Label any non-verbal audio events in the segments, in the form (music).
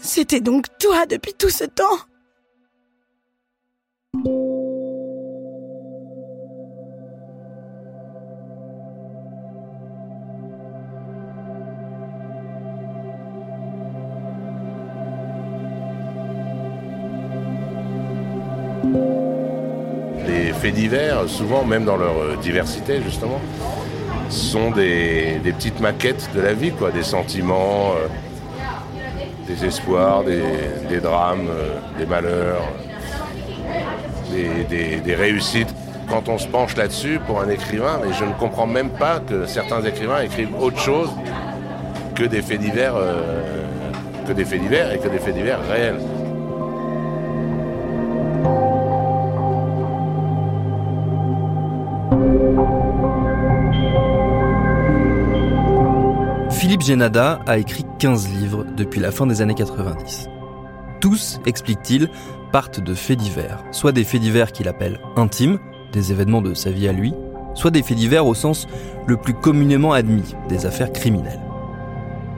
C'était donc toi depuis tout ce temps. Les faits divers, souvent même dans leur euh, diversité justement, sont des, des petites maquettes de la vie, quoi, des sentiments, euh, des espoirs, des, drames, euh, des malheurs, des réussites. Quand on se penche là-dessus pour un écrivain, mais je ne comprends même pas que certains écrivains écrivent autre chose que des faits divers, euh, que des faits divers et que des faits divers réels. Philippe a écrit 15 livres depuis la fin des années 90. Tous, explique-t-il, partent de faits divers, soit des faits divers qu'il appelle intimes, des événements de sa vie à lui, soit des faits divers au sens le plus communément admis, des affaires criminelles.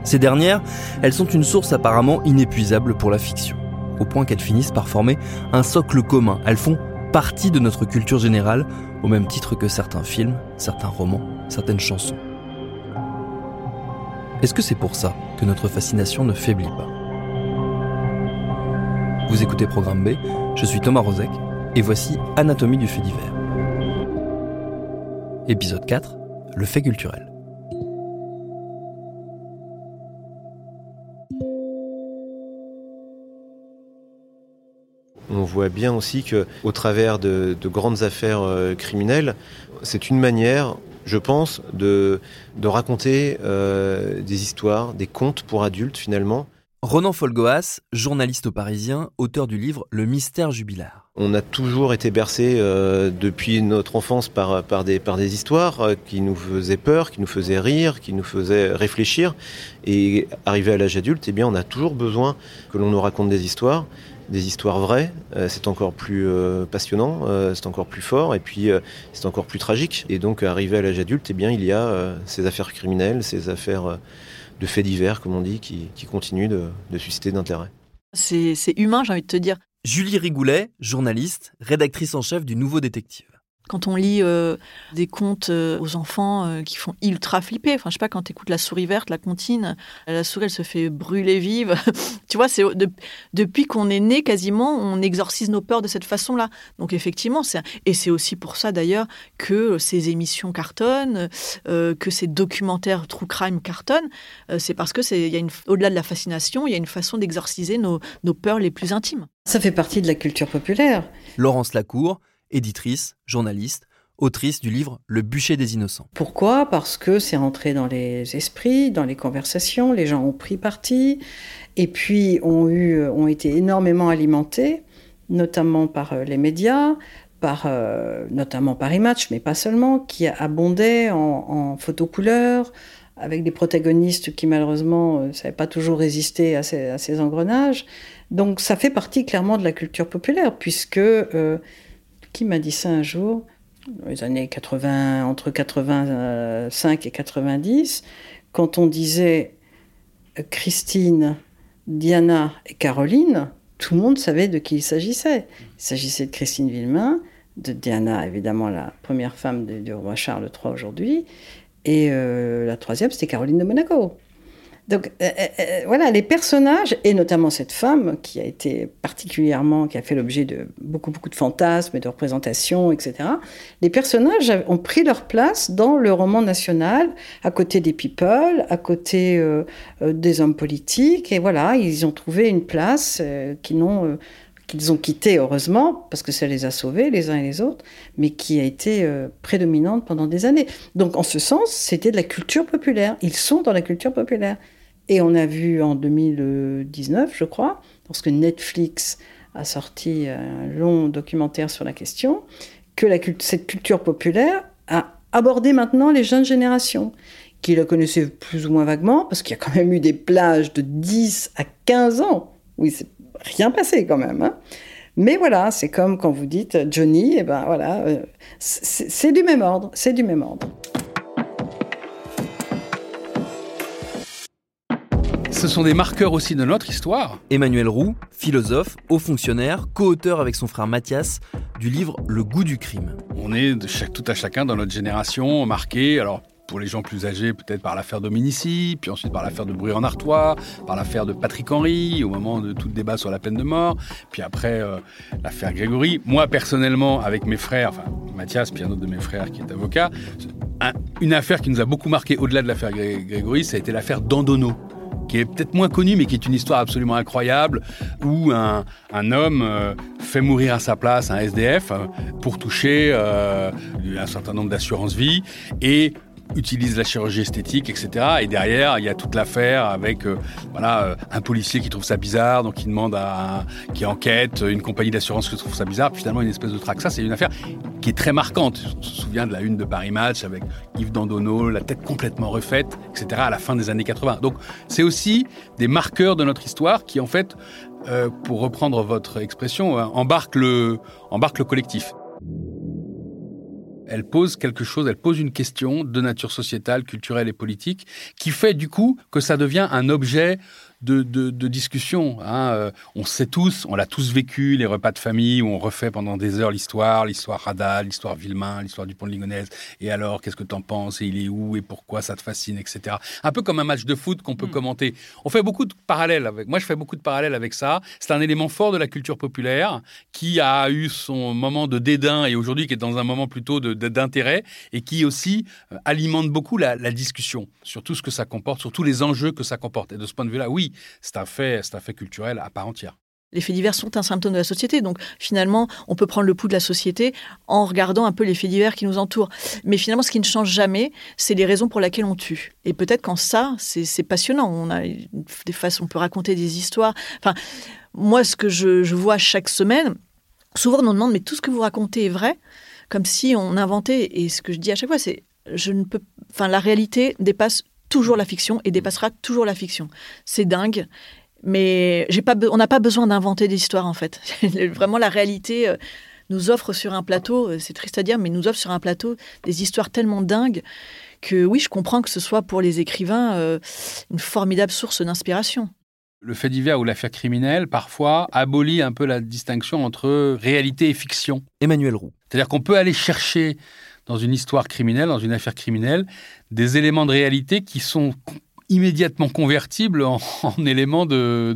Ces dernières, elles sont une source apparemment inépuisable pour la fiction, au point qu'elles finissent par former un socle commun. Elles font partie de notre culture générale, au même titre que certains films, certains romans, certaines chansons. Est-ce que c'est pour ça que notre fascination ne faiblit pas Vous écoutez Programme B, je suis Thomas Rozek, et voici Anatomie du fait divers. Épisode 4, le fait culturel. On voit bien aussi que, au travers de, de grandes affaires euh, criminelles, c'est une manière, je pense, de, de raconter euh, des histoires, des contes pour adultes finalement. Ronan Folgoas, journaliste au Parisien, auteur du livre Le mystère jubilaire. On a toujours été bercé euh, depuis notre enfance par, par, des, par des histoires euh, qui nous faisaient peur, qui nous faisaient rire, qui nous faisaient réfléchir. Et arrivé à l'âge adulte, eh bien, on a toujours besoin que l'on nous raconte des histoires, des histoires vraies. Euh, c'est encore plus euh, passionnant, euh, c'est encore plus fort, et puis euh, c'est encore plus tragique. Et donc, arrivé à l'âge adulte, eh bien, il y a euh, ces affaires criminelles, ces affaires euh, de faits divers, comme on dit, qui, qui continuent de, de susciter d'intérêt. C'est c'est humain, j'ai envie de te dire. Julie Rigoulet, journaliste, rédactrice en chef du Nouveau Détective. Quand on lit euh, des contes euh, aux enfants euh, qui font ultra flipper, enfin, je sais pas, quand tu écoutes La souris verte, la comptine, la souris, elle se fait brûler vive. (laughs) tu vois, c'est de- depuis qu'on est né, quasiment, on exorcise nos peurs de cette façon-là. Donc, effectivement, c'est et c'est aussi pour ça, d'ailleurs, que ces émissions cartonnent, euh, que ces documentaires true crime cartonnent. Euh, c'est parce que c'est, il y a une, au-delà de la fascination, il y a une façon d'exorciser nos, nos peurs les plus intimes. Ça fait partie de la culture populaire. Laurence Lacour, éditrice, journaliste, autrice du livre Le bûcher des innocents. Pourquoi? Parce que c'est rentré dans les esprits, dans les conversations, les gens ont pris parti, et puis ont, eu, ont été énormément alimentés, notamment par euh, les médias, par, euh, notamment par Image, mais pas seulement, qui abondaient en, en photos couleurs, avec des protagonistes qui malheureusement ne savaient pas toujours résister à ces, engrenages. Donc ça fait partie clairement de la culture populaire, puisque, euh, qui m'a dit ça un jour dans les années 80, entre 85 et 90, quand on disait euh, Christine, Diana et Caroline, tout le monde savait de qui il s'agissait. Il s'agissait de Christine Villemain, de Diana, évidemment la première femme du roi Charles III aujourd'hui, et euh, la troisième, c'était Caroline de Monaco. Donc euh, euh, euh, voilà, les personnages, et notamment cette femme qui a été particulièrement, qui a fait l'objet de beaucoup, beaucoup de fantasmes et de représentations, etc. Les personnages ont pris leur place dans le roman national, à côté des people, à côté des hommes politiques, et voilà, ils ont trouvé une place qu'ils n'ont qu'ils ont quitté heureusement, parce que ça les a sauvés les uns et les autres, mais qui a été euh, prédominante pendant des années. Donc en ce sens, c'était de la culture populaire. Ils sont dans la culture populaire. Et on a vu en 2019, je crois, lorsque Netflix a sorti un long documentaire sur la question, que cette culture populaire a abordé maintenant les jeunes générations qui la connaissaient plus ou moins vaguement, parce qu'il y a quand même eu des plages de 10 à 15 ans. Rien passé quand même. Hein. Mais voilà, c'est comme quand vous dites Johnny, et eh ben voilà, euh, c'est du même ordre, c'est du même ordre. Ce sont des marqueurs aussi de notre histoire. Emmanuel Roux, philosophe, haut fonctionnaire, co-auteur avec son frère Mathias du livre Le goût du crime. On est de chaque, tout à chacun dans notre génération marqué, alors pour les gens plus âgés, peut-être par l'affaire Dominici, puis ensuite par l'affaire de Bruy en Artois, par l'affaire de Patrick Henry, au moment de tout le débat sur la peine de mort, puis après euh, l'affaire Grégory. Moi, personnellement, avec mes frères, enfin Mathias, puis un autre de mes frères qui est avocat, une affaire qui nous a beaucoup marqué au-delà de l'affaire Grégory, ça a été l'affaire Dandono qui est peut-être moins connue, mais qui est une histoire absolument incroyable, où un, homme euh, fait mourir à sa place un SDF euh, pour toucher un certain nombre d'assurances vie, et utilise la chirurgie esthétique, etc. Et derrière, il y a toute l'affaire avec euh, voilà euh, un policier qui trouve ça bizarre, donc il demande à qui enquête, une compagnie d'assurance qui trouve ça bizarre, puis finalement une espèce de traque. Ça, c'est une affaire qui est très marquante. On se souvient de la une de Paris Match avec Yves Dandonneau, la tête complètement refaite, etc. à la fin des années 80. Donc c'est aussi des marqueurs de notre histoire qui en fait, euh, pour reprendre votre expression, embarquent le, embarquent le collectif elle pose quelque chose, elle pose une question de nature sociétale, culturelle et politique qui fait du coup que ça devient un objet de, discussion. Hein. Euh, on sait tous, on l'a tous vécu, les repas de famille où on refait pendant des heures l'histoire, l'histoire Radal, l'histoire Villemain, l'histoire du pont de Ligonnès. Et alors, qu'est-ce que tu en penses Et il est où Et pourquoi ça te fascine Etc. Un peu comme un match de foot qu'on peut mm. commenter. On fait beaucoup de parallèles avec. Moi, je fais beaucoup de parallèles avec ça. C'est un élément fort de la culture populaire qui a eu son moment de dédain et aujourd'hui qui est dans un moment plutôt d'intérêt et qui aussi euh, alimente beaucoup la, la discussion sur tout ce que ça comporte, sur tous les enjeux que ça comporte. Et de ce point de vue-là, oui, c'est un fait, c'est un fait culturel à part entière. Les faits divers sont un symptôme de la société. Donc finalement, on peut prendre le pouls de la société en regardant un peu les faits divers qui nous entourent. Mais finalement, ce qui ne change jamais, c'est les raisons pour lesquelles on tue. Et peut-être qu'en ça, c'est passionnant. On des on peut raconter des histoires. Enfin, moi, ce que je, vois chaque semaine, souvent on nous demande mais tout ce que vous racontez est vrai, comme si on inventait. Et ce que je dis à chaque fois, c'est je ne peux, enfin, la réalité dépasse toujours la fiction et dépassera toujours la fiction. C'est dingue. Mais j'ai pas, on n'a pas besoin d'inventer des histoires en fait. (laughs) Vraiment, la réalité euh, nous offre sur un plateau, euh, c'est triste à dire, mais nous offre sur un plateau des histoires tellement dingues que oui, je comprends que ce soit pour les écrivains euh, une formidable source d'inspiration. Le fait divers ou l'affaire criminelle, parfois, abolit un peu la distinction entre réalité et fiction. Emmanuel Roux. C'est-à-dire qu'on peut aller chercher dans une histoire criminelle, dans une affaire criminelle, des éléments de réalité qui sont immédiatement convertibles en, (laughs) éléments de,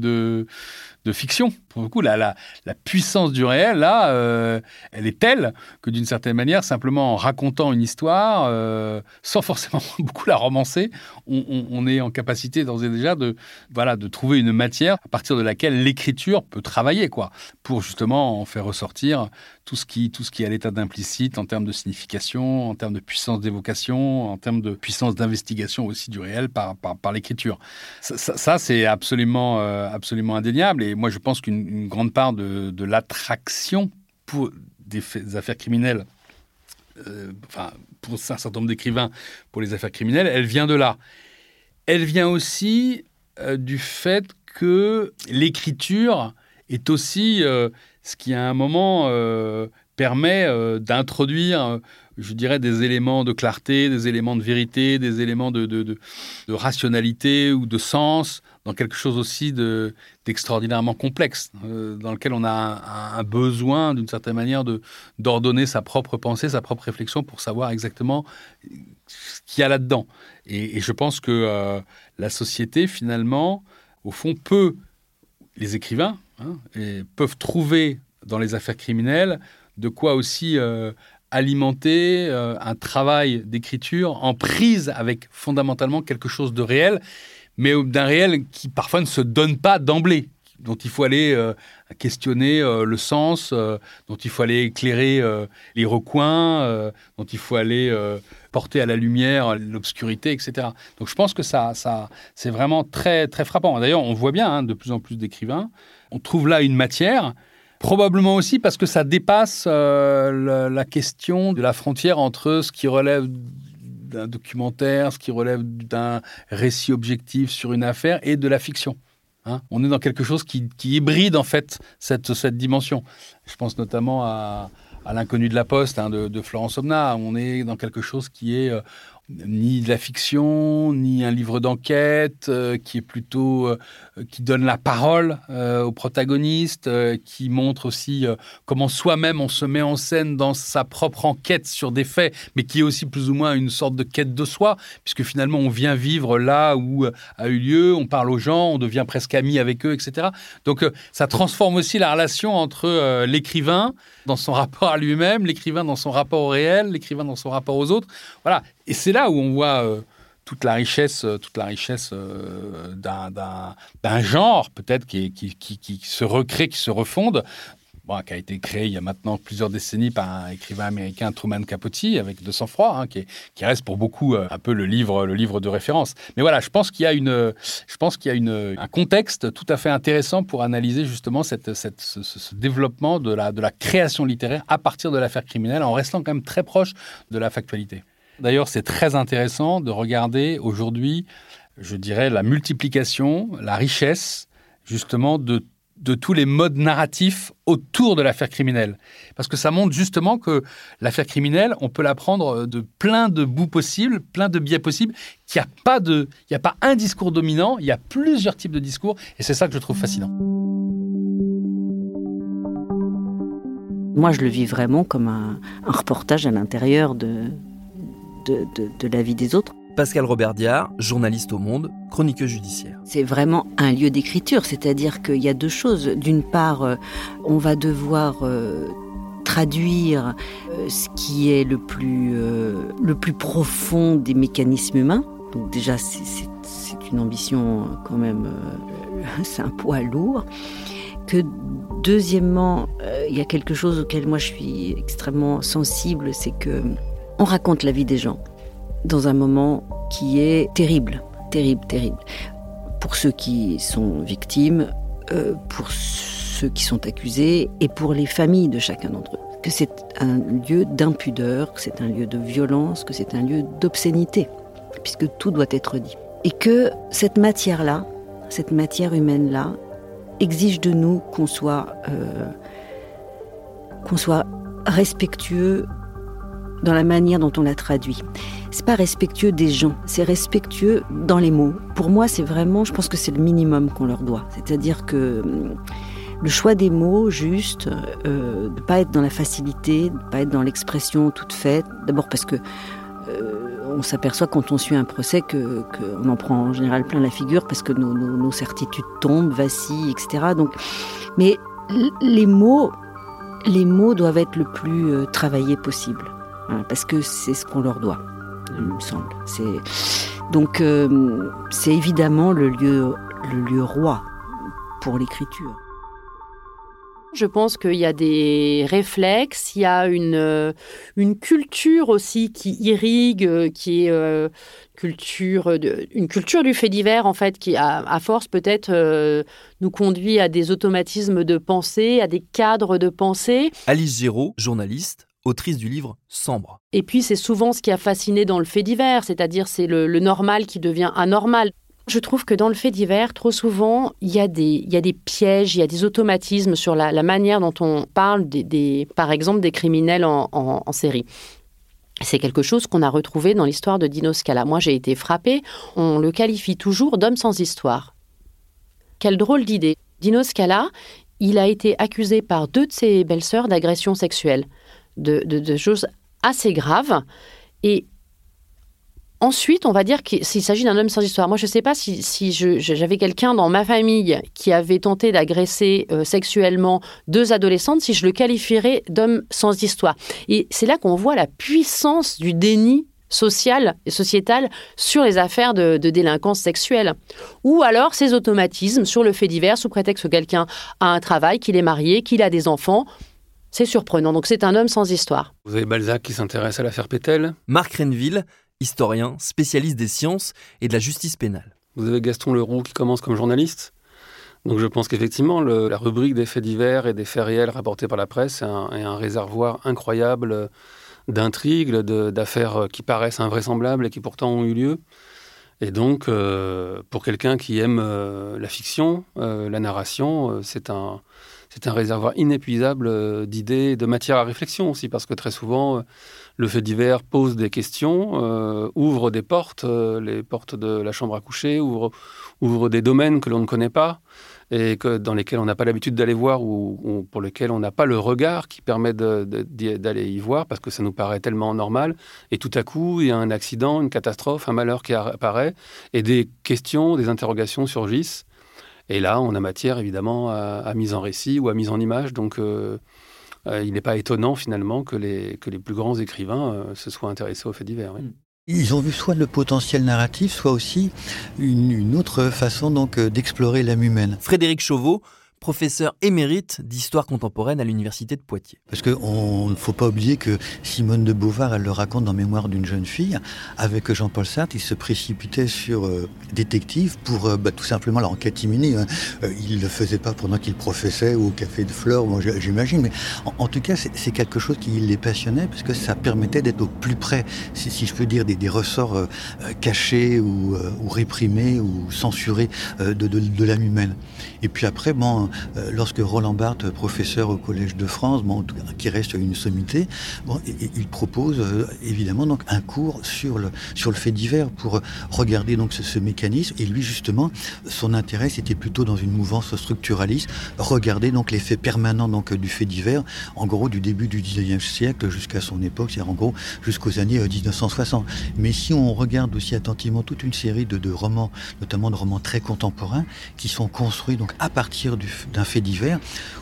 de fiction. Pour le coup, la, la, puissance du réel, là, euh, elle est telle que d'une certaine manière, simplement en racontant une histoire, euh, sans forcément (laughs) beaucoup la romancer, on, est en capacité d'ores et déjà de, voilà, de trouver une matière à partir de laquelle l'écriture peut travailler, quoi, pour justement en faire ressortir tout ce qui, tout ce qui est à l'état d'implicite en termes de signification, en termes de puissance d'évocation, en termes de puissance d'investigation aussi du réel par, par, l'écriture. Ça, c'est absolument, euh, absolument indéniable. Et moi, je pense qu'une grande part de, l'attraction pour des, affaires criminelles, euh, enfin, pour un certain nombre d'écrivains, pour les affaires criminelles, elle vient de là. Elle vient aussi euh, du fait que l'écriture est aussi ce qui, à un moment, permet d'introduire je dirais, des éléments de clarté, des éléments de vérité, des éléments de, rationalité ou de sens dans quelque chose aussi d'extraordinairement complexe, euh, dans lequel on a un, besoin, d'une certaine manière, d'ordonner sa propre pensée, sa propre réflexion pour savoir exactement ce qu'il y a là-dedans. Et, je pense que euh, la société, finalement, au fond, peut, les écrivains, hein, peuvent trouver dans les affaires criminelles de quoi aussi euh, alimenter euh, un travail d'écriture en prise avec fondamentalement quelque chose de réel, mais d'un réel qui parfois ne se donne pas d'emblée, dont il faut aller euh, questionner le sens, dont il faut aller éclairer les recoins, dont il faut aller porter à la lumière l'obscurité, etc. Donc je pense que ça, ça c'est vraiment très, très frappant. D'ailleurs, on voit bien hein, de plus en plus d'écrivains. On trouve là une matière. Probablement aussi parce que ça dépasse la question de la frontière entre ce qui relève d'un documentaire, ce qui relève d'un récit objectif sur une affaire et de la fiction. Hein. on est dans quelque chose qui, hybride en fait cette, cette dimension. Je pense notamment à, L'inconnu de la Poste hein, de, Florence Omna. On est dans quelque chose qui est euh, ni de la fiction, ni un livre d'enquête, euh, qui est plutôt euh, qui donne la parole euh, aux protagonistes, qui montre aussi comment soi-même on se met en scène dans sa propre enquête sur des faits, mais qui est aussi plus ou moins une sorte de quête de soi, puisque finalement on vient vivre là où a eu lieu, on parle aux gens, on devient presque ami avec eux, etc. Donc ça transforme aussi la relation entre l'écrivain dans son rapport à lui-même, l'écrivain dans son rapport au réel, l'écrivain dans son rapport aux autres. Voilà. Et c'est là où on voit euh, toute la richesse, euh, toute la richesse euh, d'un genre, peut-être, qui, se recrée, qui se refonde. qui a été créé il y a maintenant plusieurs décennies par un écrivain américain, Truman Capote, avec De sang-froid, hein, qui, reste pour beaucoup un peu le livre, le livre de référence. Mais voilà, je pense qu'il y a, une, je pense qu'il y a un contexte tout à fait intéressant pour analyser justement cette, cette, ce, ce, développement de la, de la création littéraire à partir de l'affaire criminelle, en restant quand même très proche de la factualité. D'ailleurs, c'est très intéressant de regarder aujourd'hui, je dirais, la multiplication, la richesse, justement, de, tous les modes narratifs autour de l'affaire criminelle. Parce que ça montre justement que l'affaire criminelle, on peut la prendre de plein de bouts possibles, plein de biais possibles, qu'il n'y a, pas de, il a pas un discours dominant, il y a plusieurs types de discours, et c'est ça que je trouve fascinant. Moi, je le vis vraiment comme un reportage à l'intérieur de, de, la vie des autres. Pascal Robert Diard, journaliste au Monde, chroniqueur judiciaire. C'est vraiment un lieu d'écriture, c'est-à-dire qu'il y a deux choses. D'une part, euh, on va devoir euh, traduire euh, ce qui est le plus, le plus profond des mécanismes humains. Donc déjà, c'est une ambition quand même, (laughs) c'est un poids lourd. Que deuxièmement, il y a quelque chose auquel moi je suis extrêmement sensible, c'est que on raconte la vie des gens dans un moment qui est terrible, terrible, terrible. Pour ceux qui sont victimes, euh, pour ceux qui sont accusés et pour les familles de chacun d'entre eux. Que c'est un lieu d'impudeur, que c'est un lieu de violence, que c'est un lieu d'obscénité, puisque tout doit être dit. Et que cette matière-là, cette matière humaine-là, exige de nous qu'on soit, euh, qu'on soit respectueux dans la manière dont on la traduit. C'est pas respectueux des gens, c'est respectueux dans les mots. Pour moi, c'est vraiment, je pense que c'est le minimum qu'on leur doit. C'est-à-dire que hum, le choix des mots juste, euh, de pas être dans la facilité, de pas être dans l'expression toute faite. D'abord parce que euh, on s'aperçoit quand on suit un procès que qu'on en prend en général plein la figure parce que nos, nos certitudes tombent, vacillent, etc. Donc, mais les mots, les mots doivent être le plus euh, travaillés possible parce que c'est ce qu'on leur doit, il me semble. donc euh, c'est évidemment le lieu, le lieu roi pour l'écriture. Je pense qu'il y a des réflexes, il y a une, euh, une culture aussi qui irrigue, euh, qui est culture une culture du fait divers en fait, qui à, force peut-être nous conduit à des automatismes de pensée, à des cadres de pensée. Alice Giraud, journaliste, autrice du livre Sambre. Et puis c'est souvent ce qui a fasciné dans le fait divers, c'est-à-dire c'est le, normal qui devient anormal. Je trouve que dans le fait divers, trop souvent, il y, a des, pièges, il y a des automatismes sur la, manière dont on parle, des, par exemple, des criminels en, série. C'est quelque chose qu'on a retrouvé dans l'histoire de Dino Scala. Moi, j'ai été frappée. On le qualifie toujours d'homme sans histoire. Quelle drôle d'idée. Dino Scala, il a été accusé par deux de ses belles-sœurs d'agression sexuelle de, choses assez graves. Et ensuite, on va dire qu'il s'agit d'un homme sans histoire. Moi, je ne sais pas si, j'avais quelqu'un dans ma famille qui avait tenté d'agresser euh, sexuellement deux adolescentes, si je le qualifierais d'homme sans histoire. Et c'est là qu'on voit la puissance du déni sociale et sociétale sur les affaires de, de, délinquance sexuelle. Ou alors ces automatismes sur le fait divers sous prétexte que quelqu'un a un travail, qu'il est marié, qu'il a des enfants. C'est surprenant. Donc c'est un homme sans histoire. Vous avez Balzac qui s'intéresse à l'affaire Pétel. Marc Renville, historien, spécialiste des sciences et de la justice pénale. Vous avez Gaston Leroux qui commence comme journaliste. Donc je pense qu'effectivement, la rubrique des faits divers et des faits réels rapportés par la presse est un, est un réservoir incroyable d'intrigues, d'affaires qui paraissent invraisemblables et qui pourtant ont eu lieu. Et donc, euh, pour quelqu'un qui aime euh, la fiction, euh, la narration, euh, c'est un, c'est un réservoir inépuisable euh, d'idées de matière à réflexion aussi, parce que très souvent, euh, le fait divers pose des questions, euh, ouvre des portes, les portes de la chambre à coucher, ouvre, des domaines que l'on ne connaît pas et que, dans lesquels on n'a pas l'habitude d'aller voir ou, pour lesquels on n'a pas le regard qui permet d'aller y voir parce que ça nous paraît tellement normal. Et tout à coup, il y a un accident, une catastrophe, un malheur qui apparaît et des questions, des interrogations surgissent. Et là, on a matière évidemment à, à mise en récit ou à mise en image. Donc, euh, euh, il n'est pas étonnant finalement que les, que les plus grands écrivains euh, se soient intéressés aux faits divers. Oui. Ils ont vu soit le potentiel narratif, soit aussi une, une autre façon donc d'explorer l'âme humaine. Frédéric Chauveau, professeur émérite d'histoire contemporaine à l'université de Poitiers. Parce qu'il ne faut pas oublier que Simone de Beauvoir, elle le raconte dans Mémoire d'une jeune fille, avec Jean-Paul Sartre, il se précipitait sur euh, détective pour euh, bah, tout simplement l'enquête imminée. Hein. Euh, il ne le faisait pas pendant qu'il professait ou au café de fleurs, j'imagine, mais en, tout cas, c'est quelque chose qui les passionnait parce que ça permettait d'être au plus près, si, je peux dire, des, ressorts cachés ou, réprimés ou censurés de l'âme humaine. Et puis après, bon, euh, lorsque Roland Barthes, professeur au Collège de France, bon, qui reste une sommité, bon, il propose euh, évidemment donc un cours sur le sur le fait divers pour regarder donc ce, mécanisme. Et lui justement, son intérêt c'était plutôt dans une mouvance structuraliste, regarder donc l'effet permanent donc du fait divers, en gros du début du 19e siècle jusqu'à son époque, c'est-à-dire en gros jusqu'aux années 1960. Euh, Mais si on regarde aussi attentivement toute une série de, de romans, notamment de romans très contemporains, qui sont construits donc à partir d'un fait divers,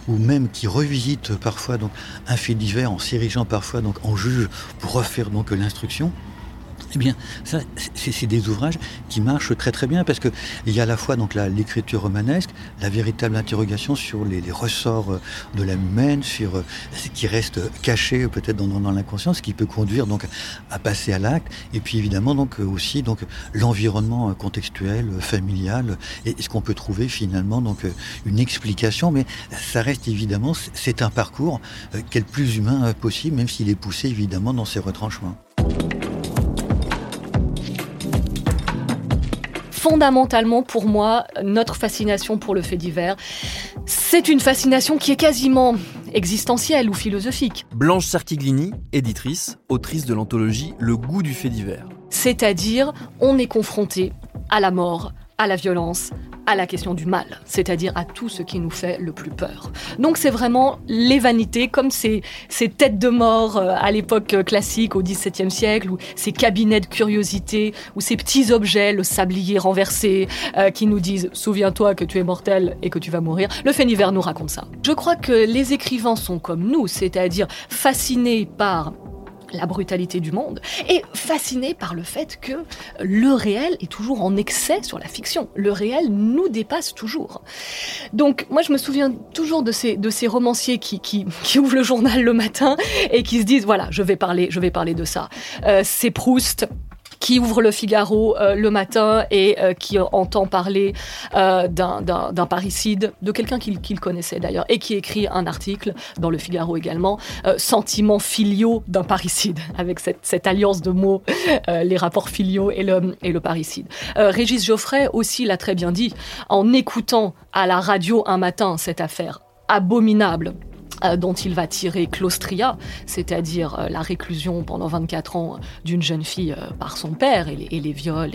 ou même qui revisite parfois un fait divers en s'érigeant parfois en juge pour refaire donc l'instruction. Eh bien, ça, c'est des ouvrages qui marchent très très bien parce que il y a à la fois l'écriture romanesque, la véritable interrogation sur les, ressorts de l'âme humaine, sur euh, ce qui reste caché peut-être dans, dans l'inconscient, ce qui peut conduire donc à passer à l'acte, et puis évidemment donc aussi donc l'environnement contextuel, familial, et ce qu'on peut trouver finalement donc une explication, mais ça reste évidemment c'est un parcours euh, qui est le plus humain possible, même s'il est poussé évidemment dans ses retranchements. Fondamentalement pour moi, notre fascination pour le fait divers, c'est une fascination qui est quasiment existentielle ou philosophique. Blanche Sartiglini, éditrice, autrice de l'anthologie Le goût du fait divers. C'est-à-dire, on est confronté à la mort, à la violence, à la question du mal, c'est-à-dire à tout ce qui nous fait le plus peur. Donc c'est vraiment les vanités, comme ces, ces têtes de mort euh, à l'époque classique, au XVIIe siècle, ou ces cabinets de curiosité, ou ces petits objets, le sablier renversé, euh, qui nous disent « souviens-toi que tu es mortel et que tu vas mourir ». Le Féniver nous raconte ça. Je crois que les écrivains sont comme nous, c'est-à-dire fascinés par la brutalité du monde, et fasciné par le fait que le réel est toujours en excès sur la fiction. Le réel nous dépasse toujours. Donc moi je me souviens toujours de ces, romanciers qui ouvrent le journal le matin et qui se disent voilà je vais parler, je vais parler de ça. Euh, c'est Proust, qui ouvre le Figaro euh, le matin et euh, qui entend parler euh, d'un parricide, de quelqu'un qu'il qu connaissait d'ailleurs, et qui écrit un article dans le Figaro également, Sentiments filiaux d'un parricide, (laughs) avec cette, alliance de mots, les rapports filiaux et le, et le parricide. Régis Geoffrey aussi l'a très bien dit, en écoutant à la radio un matin cette affaire abominable dont il va tirer Claustria, c'est-à-dire euh, la réclusion pendant 24 ans d'une jeune fille euh, par son père et les, viols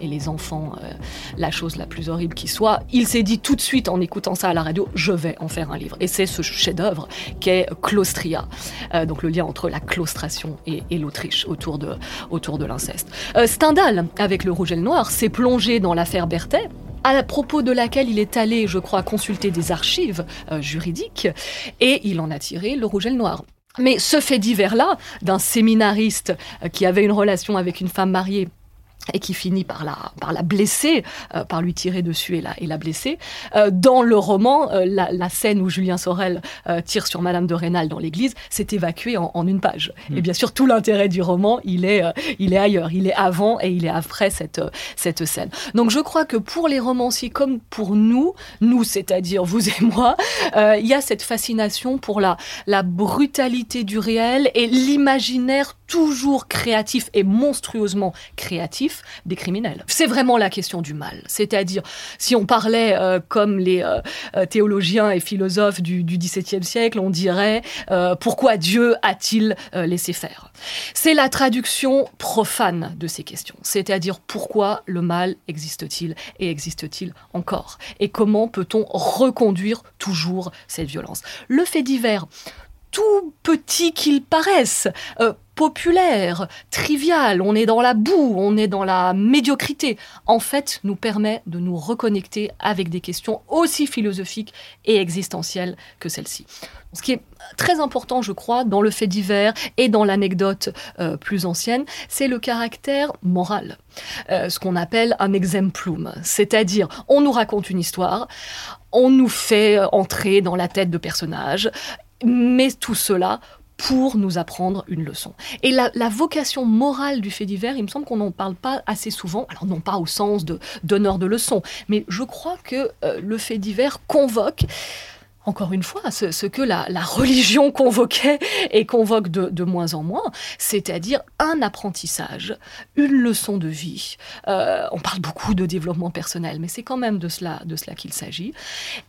et les, enfants, euh, la chose la plus horrible qui soit. Il s'est dit tout de suite en écoutant ça à la radio, je vais en faire un livre. Et c'est ce chef-d'œuvre qu'est Claustria, euh, donc le lien entre la claustration et, l'Autriche autour de, autour de l'inceste. Euh, Stendhal, avec le rouge et le noir, s'est plongé dans l'affaire Berthet, à propos de laquelle il est allé, je crois, consulter des archives euh, juridiques, et il en a tiré le rouge et le noir. Mais ce fait divers-là, d'un séminariste euh, qui avait une relation avec une femme mariée et qui finit par la, par la blesser, euh, par lui tirer dessus et la, et la blesser. Euh, dans le roman, euh, la, la, scène où Julien Sorel tire sur Madame de Rênal dans l'église, s'est évacuée en, en, une page. Mm. Et bien sûr, tout l'intérêt du roman, il est, il est ailleurs. Il est avant et il est après cette, cette scène. Donc je crois que pour les romanciers comme pour nous, nous, c'est-à-dire vous et moi, il y a cette fascination pour la, la brutalité du réel et l'imaginaire toujours créatif et monstrueusement créatif des criminels. C'est vraiment la question du mal. C'est-à-dire, si on parlait euh, comme les euh, euh théologiens et philosophes du, XVIIe siècle, on dirait pourquoi Dieu a-t-il laissé faire? C'est la traduction profane de ces questions. C'est-à-dire pourquoi le mal existe-t-il et existe-t-il encore? Et comment peut-on reconduire toujours cette violence? Le fait divers tout petit qu'il paraisse, populaire, trivial, on est dans la boue, on est dans la médiocrité, en fait, nous permet de nous reconnecter avec des questions aussi philosophiques et existentielles que celle-ci. Ce qui est très important, je crois, dans le fait divers et dans l'anecdote euh, plus ancienne, c'est le caractère moral, euh, ce qu'on appelle un exemplum, c'est-à-dire on nous raconte une histoire, on nous fait entrer dans la tête de personnages, mais tout cela pour nous apprendre une leçon. Et la, vocation morale du fait divers, il me semble qu'on n'en parle pas assez souvent, alors non pas au sens de donneur de leçons, mais je crois que euh, le fait divers convoque encore une fois, ce, que la, religion convoquait et convoque de, moins en moins, c'est-à-dire un apprentissage, une leçon de vie. Euh, on parle beaucoup de développement personnel, mais c'est quand même de cela, qu'il s'agit.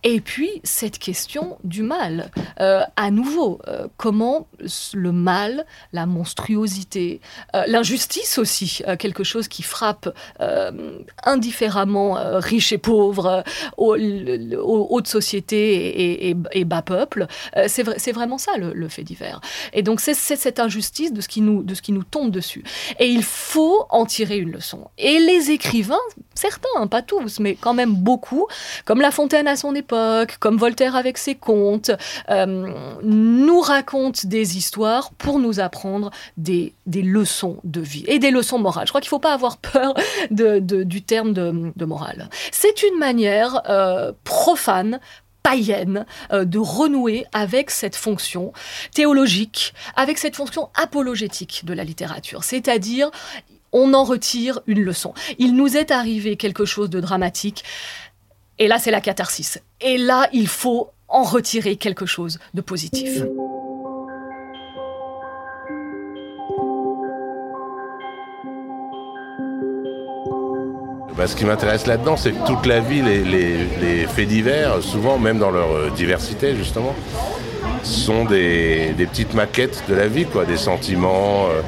Et puis, cette question du mal. Euh, à nouveau, euh, comment le mal, la monstruosité, l'injustice aussi, quelque chose qui frappe indifféremment riches et pauvres, haute société et, et et, bas peuple. Euh, c'est vrai, vraiment ça le, fait divers. Et donc c'est cette injustice de ce, qui nous, de ce qui nous tombe dessus. Et il faut en tirer une leçon. Et les écrivains, certains, hein, pas tous, mais quand même beaucoup, comme La Fontaine à son époque, comme Voltaire avec ses contes, euh, nous racontent des histoires pour nous apprendre des, des, leçons de vie et des leçons morales. Je crois qu'il ne faut pas avoir peur de, du terme de, de morale. C'est une manière euh, profane païenne euh, de renouer avec cette fonction théologique, avec cette fonction apologétique de la littérature, c'est-à-dire on en retire une leçon. Il nous est arrivé quelque chose de dramatique, et là c'est la catharsis. Et là il faut en retirer quelque chose de positif. Bah, ce qui m'intéresse là-dedans, c'est que toute la vie, les, les, les, faits divers, souvent même dans leur euh, diversité justement, sont des, des, petites maquettes de la vie, quoi, des sentiments, euh,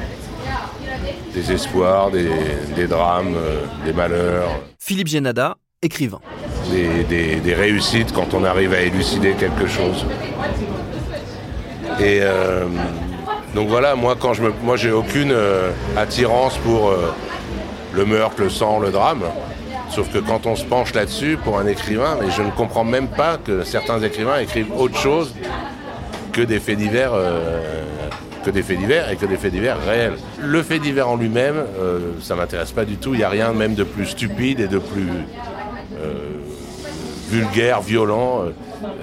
des espoirs, des, des drames, euh, des malheurs. Philippe Génada, écrivain. Des, des, réussites quand on arrive à élucider quelque chose. Et euh, donc voilà, moi quand je me, moi j'ai aucune attirance pour le meurtre, le sang, le drame. Sauf que quand on se penche là-dessus pour un écrivain, mais je ne comprends même pas que certains écrivains écrivent autre chose que des faits divers, euh, que des faits divers et que des faits divers réels. Le fait divers en lui-même, euh, ça m'intéresse pas du tout. Il n'y a rien même de plus stupide et de plus euh, vulgaire, violent.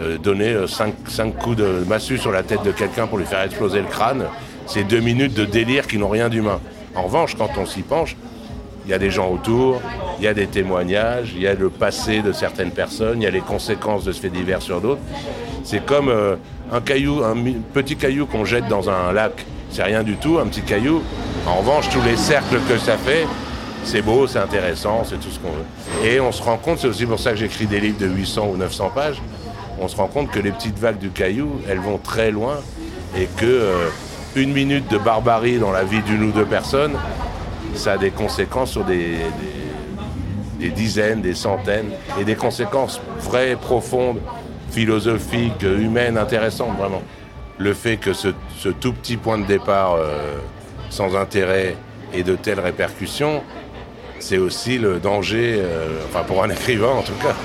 Euh, donner 5 coups de massue sur la tête de quelqu'un pour lui faire exploser le crâne, c'est deux minutes de délire qui n'ont rien d'humain. En revanche, quand on s'y penche, il y a des gens autour, il y a des témoignages, il y a le passé de certaines personnes, il y a les conséquences de ce fait divers sur d'autres. C'est comme euh, un petit caillou qu'on jette dans un lac, c'est rien du tout, un petit caillou. En revanche, tous les cercles que ça fait, c'est beau, c'est intéressant, c'est tout ce qu'on veut. Et on se rend compte, c'est aussi pour ça que j'écris des livres de 800 ou 900 pages, on se rend compte que les petites vagues du caillou, elles vont très loin et que euh, une minute de barbarie dans la vie d'une ou deux personnes, ça a des conséquences sur des, dizaines, des centaines, et des conséquences vraies, profondes, philosophiques, humaines, intéressantes, vraiment. Le fait que ce, tout petit point de départ euh, sans intérêt ait de telles répercussions, c'est aussi le danger, euh, enfin pour un écrivain en tout cas,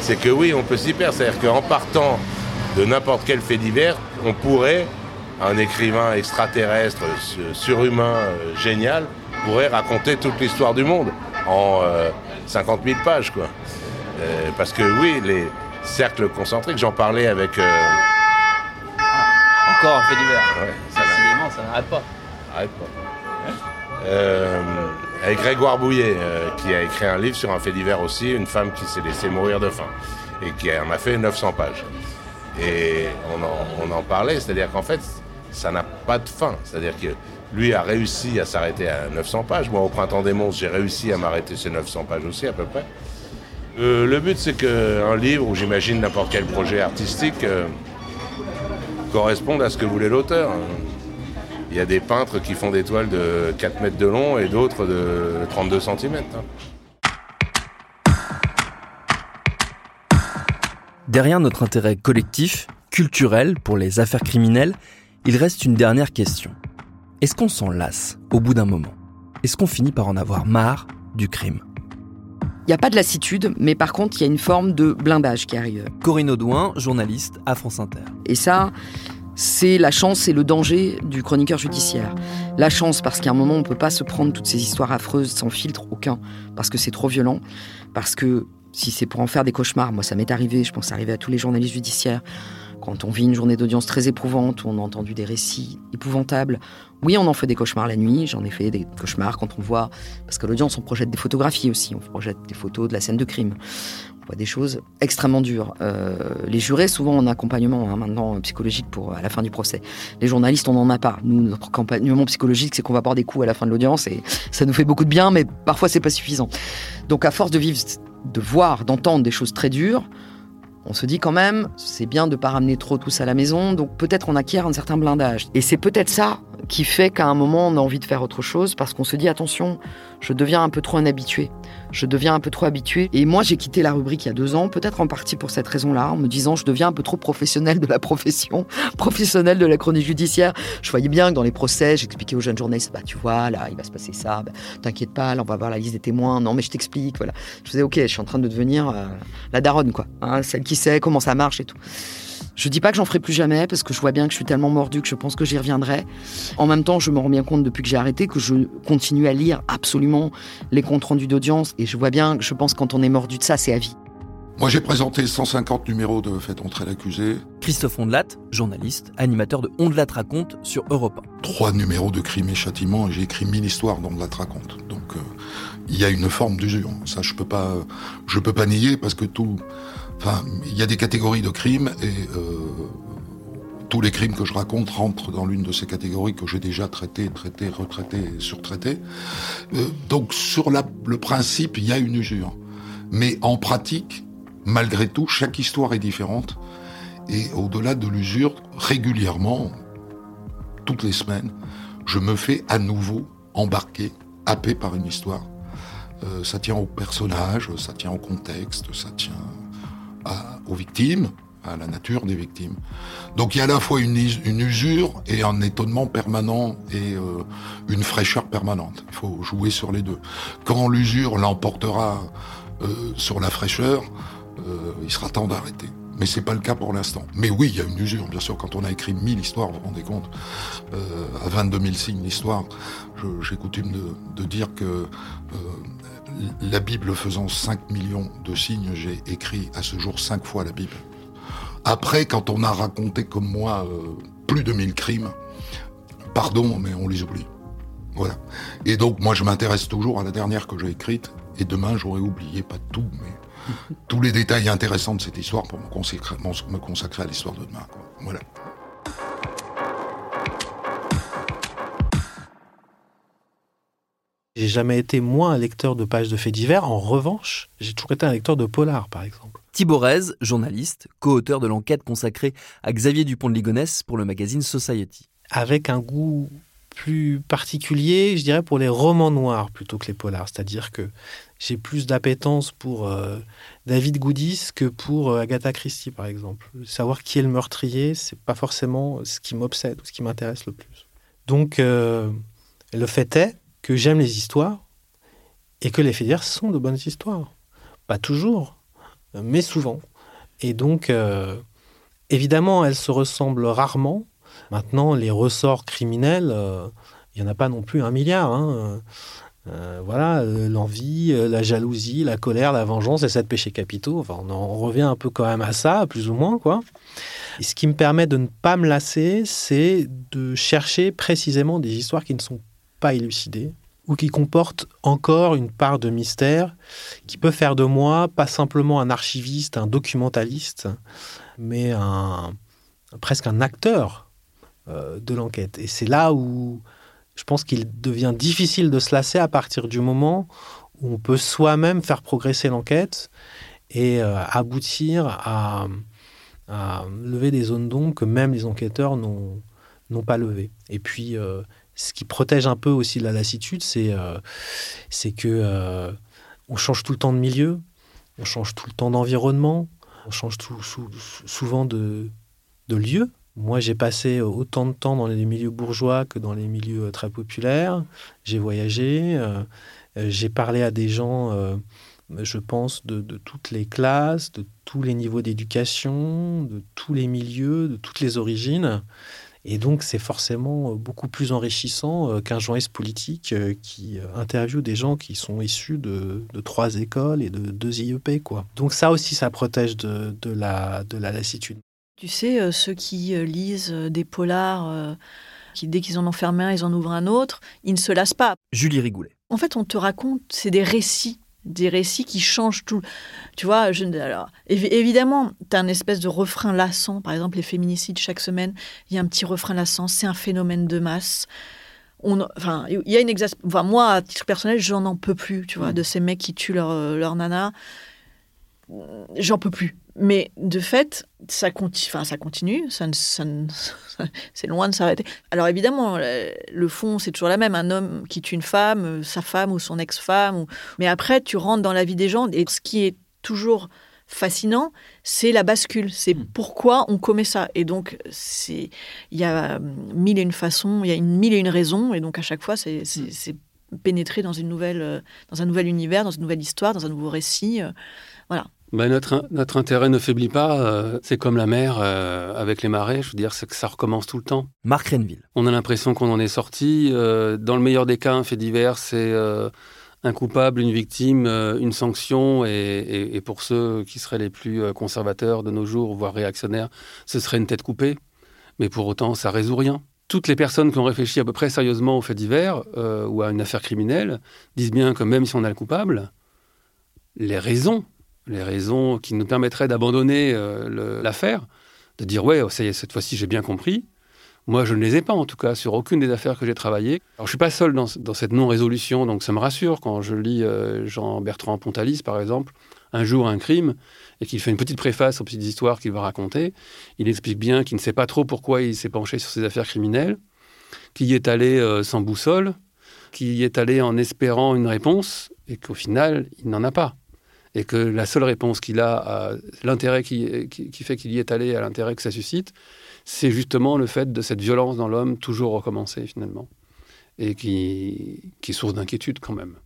c'est que oui, on peut s'y perdre. C'est-à-dire qu'en partant de n'importe quel fait divers, on pourrait un écrivain extraterrestre, surhumain, euh, génial, pourrait raconter toute l'histoire du monde en 50 000 pages. Quoi. parce que oui, les cercles concentriques, j'en parlais avec... Encore un fait divers. Ouais, ça, ça n'arrête pas. Arrête pas. avec Grégoire Bouillet, qui a écrit un livre sur un fait divers aussi, une femme qui s'est laissée mourir de faim, et qui en a fait 900 pages. Et on en, parlait, c'est-à-dire qu'en fait, ça n'a pas de fin. C'est-à-dire que lui a réussi à s'arrêter à 900 pages. Moi, au Printemps des Monstres, j'ai réussi à m'arrêter ces 900 pages aussi, à peu près. Euh, le but, c'est qu'un livre, ou j'imagine n'importe quel projet artistique, euh, corresponde à ce que voulait l'auteur. Il y a des peintres qui font des toiles de 4 mètres de long et d'autres de 32 cm. Derrière notre intérêt collectif, culturel pour les affaires criminelles, il reste une dernière question. Est-ce qu'on s'en lasse au bout d'un moment? Est-ce qu'on finit par en avoir marre du crime? Il n'y a pas de lassitude, mais par contre, il y a une forme de blindage qui arrive. Corinne Audouin, journaliste à France Inter. Et ça, c'est la chance et le danger du chroniqueur judiciaire. La chance parce qu'à un moment, on ne peut pas se prendre toutes ces histoires affreuses sans filtre aucun, parce que c'est trop violent, parce que si c'est pour en faire des cauchemars, moi ça m'est arrivé, je pense que arrivé à tous les journalistes judiciaires, quand on vit une journée d'audience très éprouvante, on a entendu des récits épouvantables, oui, on en fait des cauchemars la nuit, j'en ai fait des cauchemars quand on voit, parce qu'à l'audience on projette des photographies aussi, on projette des photos de la scène de crime, on voit des choses extrêmement dures. Euh, les jurés, souvent en accompagnement hein, maintenant psychologique pour à la fin du procès. Les journalistes, on n'en a pas. Nous, notre accompagnement psychologique, c'est qu'on va boire des coups à la fin de l'audience et ça nous fait beaucoup de bien, mais parfois c'est pas suffisant. Donc à force de vivre de voir, d'entendre des choses très dures, on se dit quand même, c'est bien de ne pas ramener trop tout ça à la maison, donc peut-être on acquiert un certain blindage. Et c'est peut-être ça qui fait qu'à un moment on a envie de faire autre chose parce qu'on se dit attention, je deviens un peu trop un habitué. Je deviens un peu trop habitué. Et moi, j'ai quitté la rubrique il y a deux ans, peut-être en partie pour cette raison-là, en me disant je deviens un peu trop professionnel de la profession, (laughs) professionnel de la chronique judiciaire. Je voyais bien que dans les procès, j'expliquais aux jeunes journalistes, bah tu vois, là, il va se passer ça, bah, t'inquiète pas, là, on va voir la liste des témoins. Non, mais je t'explique, voilà. Je faisais ok, je suis en train de devenir euh, la daronne, quoi, hein, celle qui sait comment ça marche et tout. Je dis pas que j'en ferai plus jamais parce que je vois bien que je suis tellement mordu que je pense que j'y reviendrai. En même temps, je me rends bien compte depuis que j'ai arrêté que je continue à lire absolument les comptes rendus d'audience et je vois bien que je pense que quand on est mordu de ça, c'est à vie. Moi, j'ai présenté 150 numéros de Fait entrer l'accusé. Christophe Ondelat, journaliste, animateur de Ondelat raconte sur Europe 1. Trois numéros de crime et châtiment et j'ai écrit mille histoires d'Ondelat raconte. Donc, euh, il y a une forme d'usure. Ça, je peux pas, je peux pas nier parce que tout, Enfin, il y a des catégories de crimes et euh, tous les crimes que je raconte rentrent dans l'une de ces catégories que j'ai déjà traitées, traitées, retraitées et surtraitées. Euh, donc sur le principe, il y a une usure. Mais en pratique, malgré tout, chaque histoire est différente. Et au-delà de l'usure, régulièrement, toutes les semaines, je me fais à nouveau embarquer, happé par une histoire. Euh, ça tient au personnage, ça tient au contexte, ça tient aux victimes, à la nature des victimes. Donc il y a à la fois une, usure et un étonnement permanent et euh, une fraîcheur permanente. Il faut jouer sur les deux. Quand l'usure l'emportera euh, sur la fraîcheur, euh, il sera temps d'arrêter. Mais c'est pas le cas pour l'instant. Mais oui, il y a une usure, bien sûr. Quand on a écrit 1000 histoires, vous vous rendez compte, à 22 000 signes l'histoire, j'ai coutume de, de, dire que la Bible faisant 5 millions de signes, j'ai écrit à ce jour 5 fois la Bible. Après, quand on a raconté comme moi euh, plus de 1000 crimes, pardon, mais on les oublie. Voilà. Et donc, moi, je m'intéresse toujours à la dernière que j'ai écrite, et demain, j'aurais oublié, pas tout, mais (laughs) tous les détails intéressants de cette histoire pour me consacrer, me consacrer à l'histoire de demain. Voilà. J'ai jamais été moins un lecteur de pages de faits divers. En revanche, j'ai toujours été un lecteur de polar, par exemple. Thibaut Rez, journaliste, co-auteur de l'enquête consacrée à Xavier Dupont de Ligonnès pour le magazine Society. Avec un goût plus particulier, je dirais, pour les romans noirs plutôt que les polars. C'est-à-dire que j'ai plus d'appétence pour euh, David Goudis que pour euh, Agatha Christie, par exemple. Savoir qui est le meurtrier, c'est pas forcément ce qui m'obsède ou ce qui m'intéresse le plus. Donc, euh, le fait est que j'aime les histoires et que les divers sont de bonnes histoires. Pas toujours, mais souvent. Et donc, euh, évidemment, elles se ressemblent rarement, Maintenant, les ressorts criminels, euh, il n'y en a pas non plus un milliard. hein. Euh, voilà, euh, l'envie, euh, la jalousie, la colère, la vengeance et sept péchés capitaux. Enfin, on en revient un peu quand même à ça, plus ou moins, quoi. Et ce qui me permet de ne pas me lasser, c'est de chercher précisément des histoires qui ne sont pas élucidées ou qui comportent encore une part de mystère qui peut faire de moi pas simplement un archiviste, un documentaliste, mais un, presque un acteur euh, de l'enquête. Et c'est là où je pense qu'il devient difficile de se lasser à partir du moment où on peut soi-même faire progresser l'enquête et euh, aboutir à, lever des zones d'ombre que même les enquêteurs n'ont pas levées. Et puis, euh, ce qui protège un peu aussi de la lassitude, c'est euh, c'est que euh, on change tout le temps de milieu, on change tout le temps d'environnement, on change tout, sou- souvent de, lieu. Moi, j'ai passé autant de temps dans les milieux bourgeois que dans les milieux euh, très populaires. J'ai voyagé, j'ai parlé à des gens, je pense, de toutes les classes, de tous les niveaux d'éducation, de tous les milieux, de toutes les origines. Et donc, c'est forcément euh, beaucoup plus enrichissant euh, qu'un journaliste politique euh, qui interviewe des gens qui sont issus de, de trois écoles et de deux IEP. Quoi. Donc, ça aussi, ça protège de, de la, de la lassitude. Tu sais, ceux qui lisent des polars, qui dès qu'ils en ont fermé un, ils en ouvrent un autre, ils ne se lassent pas. Julie Rigoulet. En fait, on te raconte, c'est des récits, des récits qui changent tout. Tu vois, je, alors, évi- évidemment, tu as un espèce de refrain lassant. Par exemple, les féminicides, chaque semaine, il y a un petit refrain lassant. C'est un phénomène de masse. On, enfin, il y a une enfin, moi, à titre personnel, j'en en peux plus, tu vois, de ces mecs qui tuent leur, euh, leur nana. J'en peux plus. Mais de fait, ça, conti- enfin, ça continue, ça ça c'est loin de s'arrêter. Alors évidemment, le, le fond, c'est toujours la même. Un homme qui tue une femme, euh, sa femme ou son ex-femme. ou- Mais après, tu rentres dans la vie des gens. Et ce qui est toujours fascinant, c'est la bascule. C'est pourquoi on commet ça. Et donc, il y a euh, mille et une façons, il y a une mille et une raisons. Et donc, à chaque fois, c'est c'est pénétrer dans, une nouvelle, euh, dans un nouvel univers, dans une nouvelle histoire, dans un nouveau récit. euh, Voilà. Ben, notre, notre intérêt ne faiblit pas. euh, c'est comme la mer euh, avec les marées. Je veux dire, c'est que ça recommence tout le temps. Marc Renville. On a l'impression qu'on en est sorti. euh, dans le meilleur des cas, un fait divers, c'est un coupable, une victime, une sanction. Et, et- et pour ceux qui seraient les plus conservateurs de nos jours, voire réactionnaires, ce serait une tête coupée. Mais pour autant, ça résout rien. Toutes les personnes qui ont réfléchi à peu près sérieusement au fait divers ou à une affaire criminelle disent bien que même si on a le coupable, les raisons, les raisons qui nous permettraient d'abandonner euh, l'affaire, de dire ouais, ça y est, cette fois-ci j'ai bien compris. Moi, je ne les ai pas, en tout cas, sur aucune des affaires que j'ai travaillées. Alors, je suis pas seul dans, dans cette non-résolution, donc ça me rassure quand je lis euh, Jean-Bertrand Pontalis, par exemple, Un jour, un crime, et qu'il fait une petite préface aux petites histoires qu'il va raconter. Il explique bien qu'il ne sait pas trop pourquoi il s'est penché sur ces affaires criminelles, qu'il y est allé euh, sans boussole, qu'il y est allé en espérant une réponse, et qu'au final, il n'en a pas et que la seule réponse qu'il a à l'intérêt qui, fait qu'il y est allé, à l'intérêt que ça suscite, c'est justement le fait de cette violence dans l'homme toujours recommencer finalement, et qui, qui est source d'inquiétude quand même.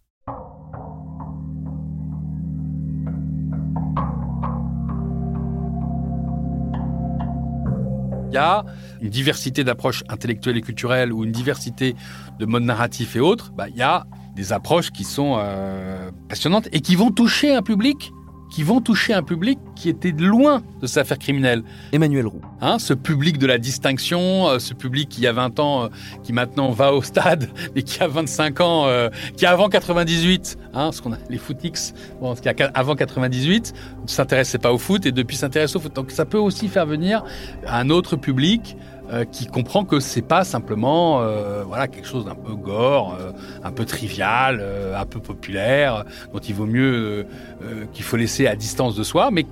Y a une diversité d'approches intellectuelles et culturelles ou une diversité de modes narratifs et autres. Bah, il y a des approches qui sont euh, passionnantes et qui vont toucher un public qui vont toucher un public qui était loin de cette affaire criminelle. Emmanuel Roux. Hein, ce public de la distinction, euh, ce public qui a 20 ans, euh, qui maintenant va au stade, (laughs) mais qui a 25 ans, euh, qui avant 98, hein, ce qu'on a les footix, bon, ce qui a avant 98, ne s'intéressait pas au foot et depuis s'intéresse au foot. Donc ça peut aussi faire venir un autre public euh, qui comprend que c'est pas simplement euh, voilà quelque chose d'un peu gore, euh, un peu trivial, un peu populaire, dont il vaut mieux qu'il faut laisser à distance de soi, mais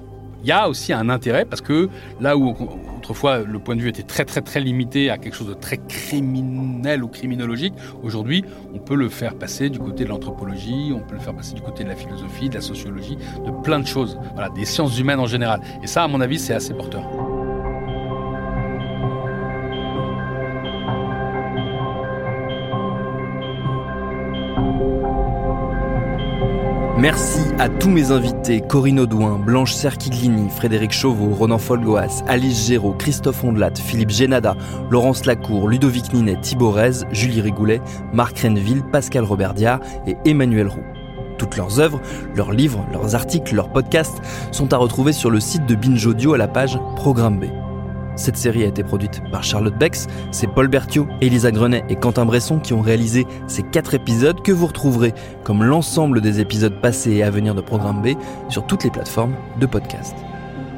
il y a aussi un intérêt parce que là où autrefois le point de vue était très très très limité à quelque chose de très criminel ou criminologique, aujourd'hui on peut le faire passer du côté de l'anthropologie, on peut le faire passer du côté de la philosophie, de la sociologie, de plein de choses, voilà, des sciences humaines en général. Et ça, à mon avis, c'est assez porteur. Merci à tous mes invités, Corinne Audouin, Blanche Serquiglini, Frédéric Chauveau, Ronan Folgoas, Alice Géraud, Christophe Ondelat, Philippe Génada, Laurence Lacour, Ludovic Ninet, Thibaut Rez, Julie Rigoulet, Marc Renville, Pascal Robert Diard et Emmanuel Roux. Toutes leurs œuvres, leurs livres, leurs articles, leurs podcasts sont à retrouver sur le site de Binge Audio à la page Programme B. Cette série a été produite par Charlotte Bex, c'est Paul Berthiaud, Elisa Grenet et Quentin Bresson qui ont réalisé ces quatre épisodes que vous retrouverez, comme l'ensemble des épisodes passés et à venir de Programme B, sur toutes les plateformes de podcast.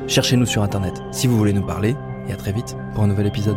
Cherchez-nous sur Internet si vous voulez nous parler, et à très vite pour un nouvel épisode.